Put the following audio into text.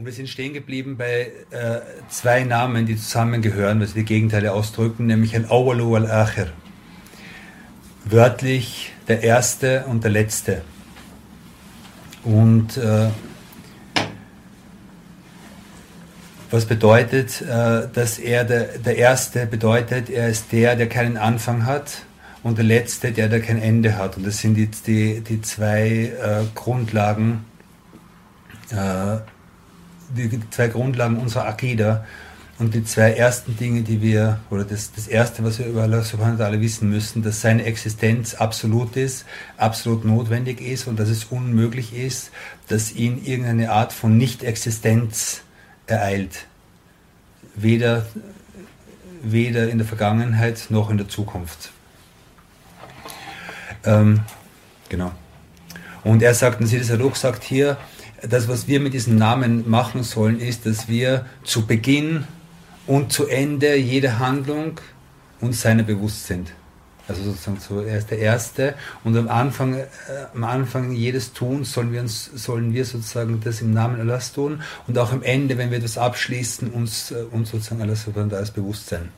Und wir sind stehen geblieben bei äh, zwei Namen, die zusammengehören, was die Gegenteile ausdrücken, nämlich ein Awalu al-Akhir. Wörtlich der Erste und der Letzte. Und äh, was bedeutet, äh, dass er der, der Erste bedeutet, er ist der, der keinen Anfang hat und der Letzte, der, der kein Ende hat. Und das sind jetzt die, die zwei äh, Grundlagen, äh, die zwei Grundlagen unserer Akida und die zwei ersten Dinge, die wir, oder das, das erste, was wir über Allah subhanahu wa ta'ala wissen müssen, dass seine Existenz absolut ist, absolut notwendig ist und dass es unmöglich ist, dass ihn irgendeine Art von Nicht-Existenz ereilt. Weder, weder in der Vergangenheit noch in der Zukunft. Ähm, genau. Und er sagt, und Siddhis Aruk sagt hier, das, was wir mit diesem Namen machen sollen, ist, dass wir zu Beginn und zu Ende jeder Handlung uns seiner bewusst sind. Also sozusagen so, er ist der Erste und am Anfang, äh, am Anfang jedes Tuns sollen wir uns, sollen wir sozusagen das im Namen Allahs tun und auch am Ende, wenn wir etwas abschließen, uns, äh, uns sozusagen Allah subhanahu bewusst sein.